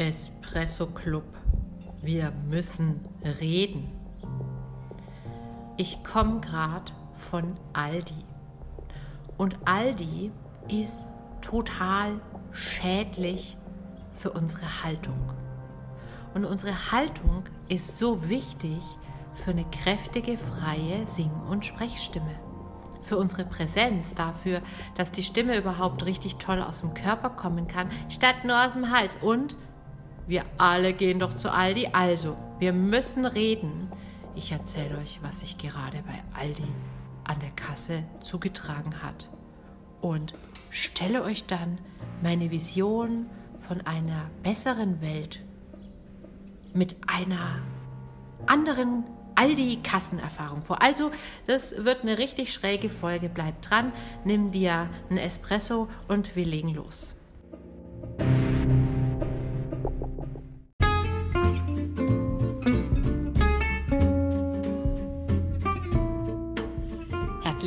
Espresso Club. Wir müssen reden. Ich komme gerade von Aldi. Und Aldi ist total schädlich für unsere Haltung. Und unsere Haltung ist so wichtig für eine kräftige, freie Sing- und Sprechstimme. Für unsere Präsenz, dafür, dass die Stimme überhaupt richtig toll aus dem Körper kommen kann, statt nur aus dem Hals. Und wir alle gehen doch zu Aldi. Also, wir müssen reden. Ich erzähle euch, was sich gerade bei Aldi an der Kasse zugetragen hat. Und stelle euch dann meine Vision von einer besseren Welt mit einer anderen Aldi-Kassenerfahrung vor. Also, das wird eine richtig schräge Folge. Bleib dran, nimm dir einen Espresso und wir legen los.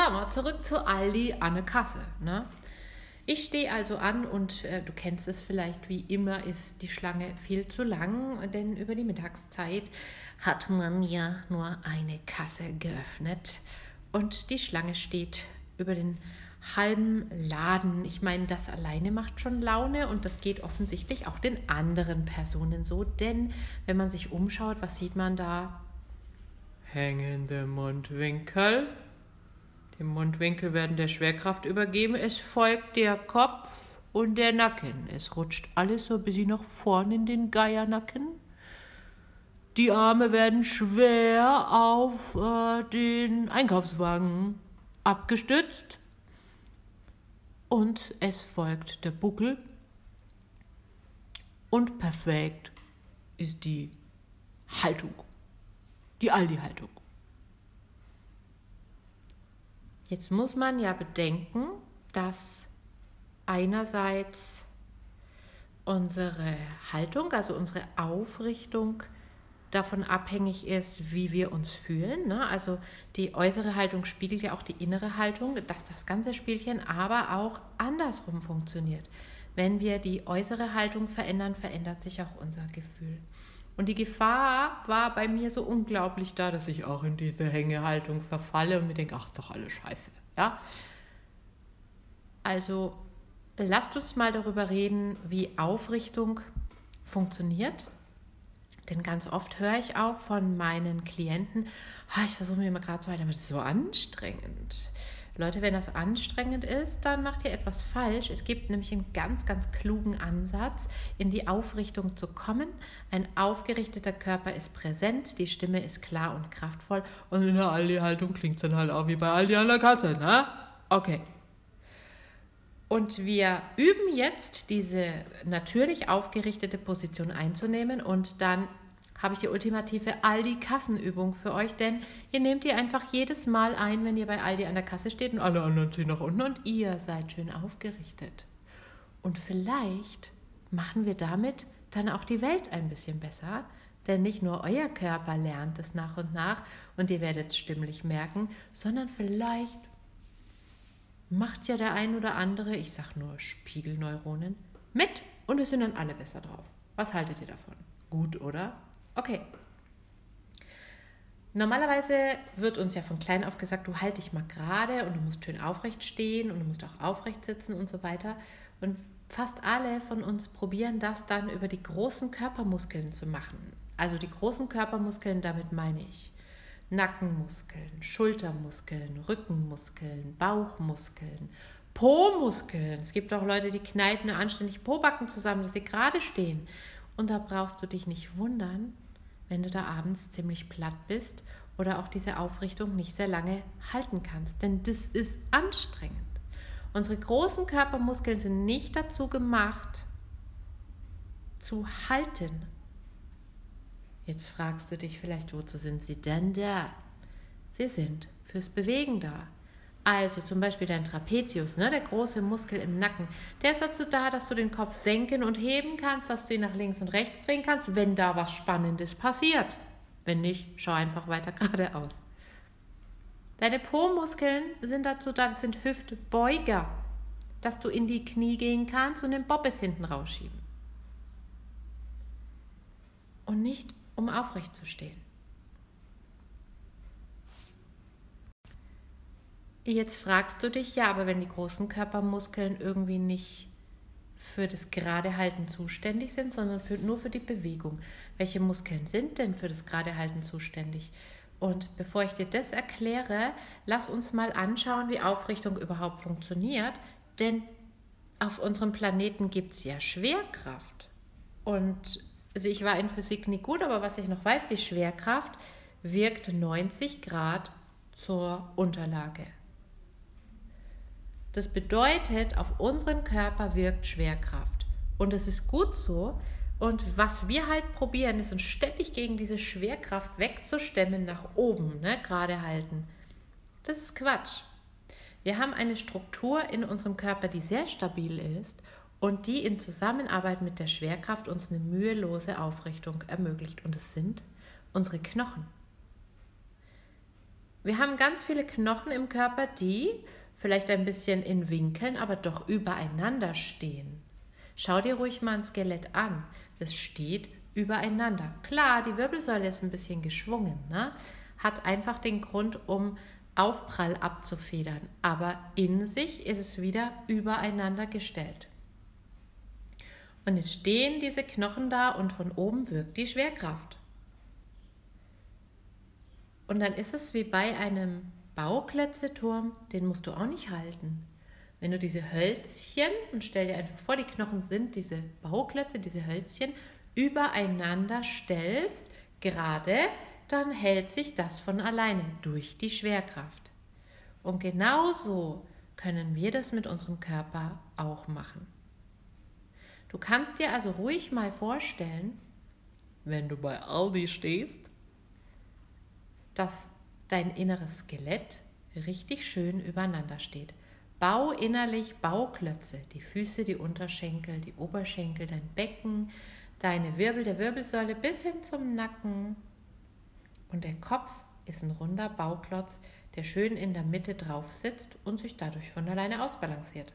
Sagen zurück zu Aldi an der Kasse. Ne? Ich stehe also an und äh, du kennst es vielleicht, wie immer ist die Schlange viel zu lang, denn über die Mittagszeit hat man ja nur eine Kasse geöffnet und die Schlange steht über den halben Laden. Ich meine, das alleine macht schon Laune und das geht offensichtlich auch den anderen Personen so, denn wenn man sich umschaut, was sieht man da? Hängende Mundwinkel. Dem Mundwinkel werden der Schwerkraft übergeben. Es folgt der Kopf und der Nacken. Es rutscht alles so ein bisschen nach vorn in den Geiernacken. Die Arme werden schwer auf äh, den Einkaufswagen abgestützt. Und es folgt der Buckel. Und perfekt ist die Haltung. Die Aldi-Haltung. Jetzt muss man ja bedenken, dass einerseits unsere Haltung, also unsere Aufrichtung davon abhängig ist, wie wir uns fühlen. Ne? Also die äußere Haltung spiegelt ja auch die innere Haltung, dass das ganze Spielchen aber auch andersrum funktioniert. Wenn wir die äußere Haltung verändern, verändert sich auch unser Gefühl. Und die Gefahr war bei mir so unglaublich da, dass ich auch in diese Hängehaltung verfalle und mir denke, ach, ist doch alles scheiße. Ja? Also lasst uns mal darüber reden, wie Aufrichtung funktioniert. Denn ganz oft höre ich auch von meinen Klienten, oh, ich versuche mir immer gerade so weiter, aber das ist so anstrengend. Leute, wenn das anstrengend ist, dann macht ihr etwas falsch. Es gibt nämlich einen ganz, ganz klugen Ansatz, in die Aufrichtung zu kommen. Ein aufgerichteter Körper ist präsent, die Stimme ist klar und kraftvoll und in der Aldi-Haltung klingt es dann halt auch wie bei Aldi an der Kasse, ne? Okay. Und wir üben jetzt diese natürlich aufgerichtete Position einzunehmen und dann habe ich die ultimative Aldi-Kassenübung für euch, denn ihr nehmt die einfach jedes Mal ein, wenn ihr bei Aldi an der Kasse steht und alle anderen ziehen nach unten und ihr seid schön aufgerichtet. Und vielleicht machen wir damit dann auch die Welt ein bisschen besser, denn nicht nur euer Körper lernt es nach und nach und ihr werdet es stimmlich merken, sondern vielleicht macht ja der ein oder andere, ich sag nur Spiegelneuronen, mit und es sind dann alle besser drauf. Was haltet ihr davon? Gut, oder? Okay. Normalerweise wird uns ja von klein auf gesagt, du halt dich mal gerade und du musst schön aufrecht stehen und du musst auch aufrecht sitzen und so weiter. Und fast alle von uns probieren das dann über die großen Körpermuskeln zu machen. Also die großen Körpermuskeln, damit meine ich Nackenmuskeln, Schultermuskeln, Rückenmuskeln, Bauchmuskeln, Po-Muskeln. Es gibt auch Leute, die kneifen anständig Po-Backen zusammen, dass sie gerade stehen. Und da brauchst du dich nicht wundern, wenn du da abends ziemlich platt bist oder auch diese Aufrichtung nicht sehr lange halten kannst. Denn das ist anstrengend. Unsere großen Körpermuskeln sind nicht dazu gemacht, zu halten. Jetzt fragst du dich vielleicht, wozu sind sie denn da? Sie sind fürs Bewegen da. Also zum Beispiel dein Trapezius, ne, der große Muskel im Nacken, der ist dazu da, dass du den Kopf senken und heben kannst, dass du ihn nach links und rechts drehen kannst, wenn da was Spannendes passiert. Wenn nicht, schau einfach weiter geradeaus. Deine Po-Muskeln sind dazu da, das sind Hüftbeuger, dass du in die Knie gehen kannst und den Bobbes hinten rausschieben. Und nicht, um aufrecht zu stehen. Jetzt fragst du dich, ja, aber wenn die großen Körpermuskeln irgendwie nicht für das gerade Halten zuständig sind, sondern für, nur für die Bewegung. Welche Muskeln sind denn für das gerade Halten zuständig? Und bevor ich dir das erkläre, lass uns mal anschauen, wie Aufrichtung überhaupt funktioniert. Denn auf unserem Planeten gibt es ja Schwerkraft. Und also ich war in Physik nicht gut, aber was ich noch weiß, die Schwerkraft wirkt 90 Grad zur Unterlage. Das bedeutet, auf unseren Körper wirkt Schwerkraft. Und es ist gut so. Und was wir halt probieren, ist uns ständig gegen diese Schwerkraft wegzustemmen, nach oben, ne, gerade halten. Das ist Quatsch. Wir haben eine Struktur in unserem Körper, die sehr stabil ist und die in Zusammenarbeit mit der Schwerkraft uns eine mühelose Aufrichtung ermöglicht. Und es sind unsere Knochen. Wir haben ganz viele Knochen im Körper, die vielleicht ein bisschen in Winkeln, aber doch übereinander stehen. Schau dir ruhig mal ein Skelett an. Es steht übereinander. Klar, die Wirbelsäule ist ein bisschen geschwungen, ne? hat einfach den Grund, um Aufprall abzufedern, aber in sich ist es wieder übereinander gestellt. Und jetzt stehen diese Knochen da und von oben wirkt die Schwerkraft. Und dann ist es wie bei einem Bauklötzeturm, den musst du auch nicht halten. Wenn du diese Hölzchen, und stell dir einfach vor, die Knochen sind diese Bauklötze, diese Hölzchen, übereinander stellst, gerade, dann hält sich das von alleine durch die Schwerkraft. Und genauso können wir das mit unserem Körper auch machen. Du kannst dir also ruhig mal vorstellen, wenn du bei Aldi stehst, dass dein inneres Skelett richtig schön übereinander steht. Bau innerlich Bauklötze, die Füße, die Unterschenkel, die Oberschenkel, dein Becken, deine Wirbel der Wirbelsäule bis hin zum Nacken. Und der Kopf ist ein runder Bauklotz, der schön in der Mitte drauf sitzt und sich dadurch von alleine ausbalanciert.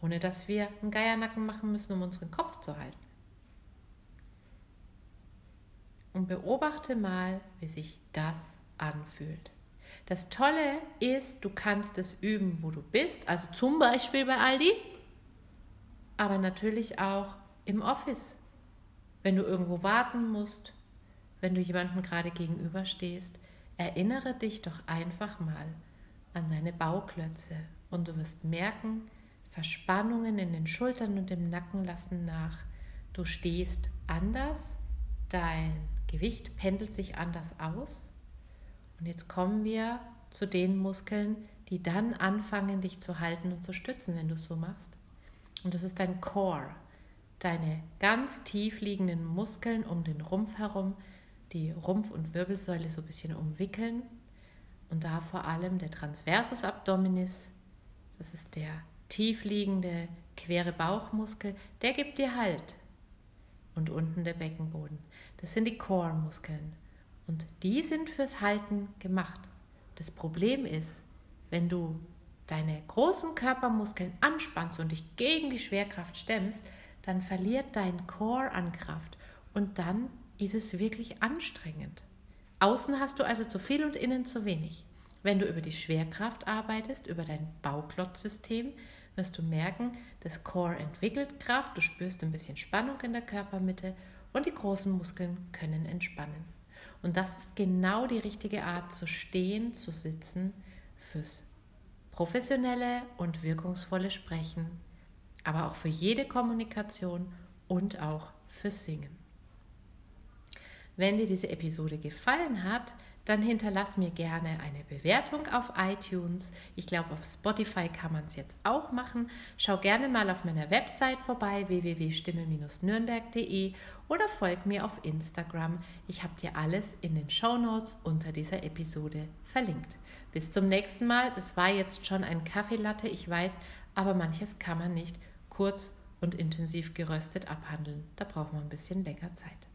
Ohne dass wir einen Geiernacken machen müssen, um unseren Kopf zu halten. Und beobachte mal, wie sich das anfühlt. Das Tolle ist, du kannst es üben, wo du bist, also zum Beispiel bei Aldi, aber natürlich auch im Office, wenn du irgendwo warten musst, wenn du jemandem gerade gegenüberstehst. Erinnere dich doch einfach mal an deine Bauklötze und du wirst merken, Verspannungen in den Schultern und im Nacken lassen nach. Du stehst anders, dein Gewicht pendelt sich anders aus und jetzt kommen wir zu den Muskeln, die dann anfangen, dich zu halten und zu stützen, wenn du es so machst. Und das ist dein Core, deine ganz tief liegenden Muskeln um den Rumpf herum, die Rumpf- und Wirbelsäule so ein bisschen umwickeln. Und da vor allem der Transversus Abdominis, das ist der tief liegende quere Bauchmuskel, der gibt dir Halt. Und unten der Beckenboden. Das sind die Core-Muskeln. Und die sind fürs Halten gemacht. Das Problem ist, wenn du deine großen Körpermuskeln anspannst und dich gegen die Schwerkraft stemmst, dann verliert dein Core an Kraft und dann ist es wirklich anstrengend. Außen hast du also zu viel und innen zu wenig. Wenn du über die Schwerkraft arbeitest, über dein Bauklotzsystem, wirst du merken, das Core entwickelt Kraft, du spürst ein bisschen Spannung in der Körpermitte und die großen Muskeln können entspannen. Und das ist genau die richtige Art zu stehen, zu sitzen fürs professionelle und wirkungsvolle Sprechen, aber auch für jede Kommunikation und auch fürs Singen. Wenn dir diese Episode gefallen hat, dann hinterlass mir gerne eine Bewertung auf iTunes. Ich glaube, auf Spotify kann man es jetzt auch machen. Schau gerne mal auf meiner Website vorbei www.stimme-nürnberg.de oder folg mir auf Instagram. Ich habe dir alles in den Show Notes unter dieser Episode verlinkt. Bis zum nächsten Mal. Es war jetzt schon ein Kaffeelatte, ich weiß, aber manches kann man nicht kurz und intensiv geröstet abhandeln. Da braucht man ein bisschen länger Zeit.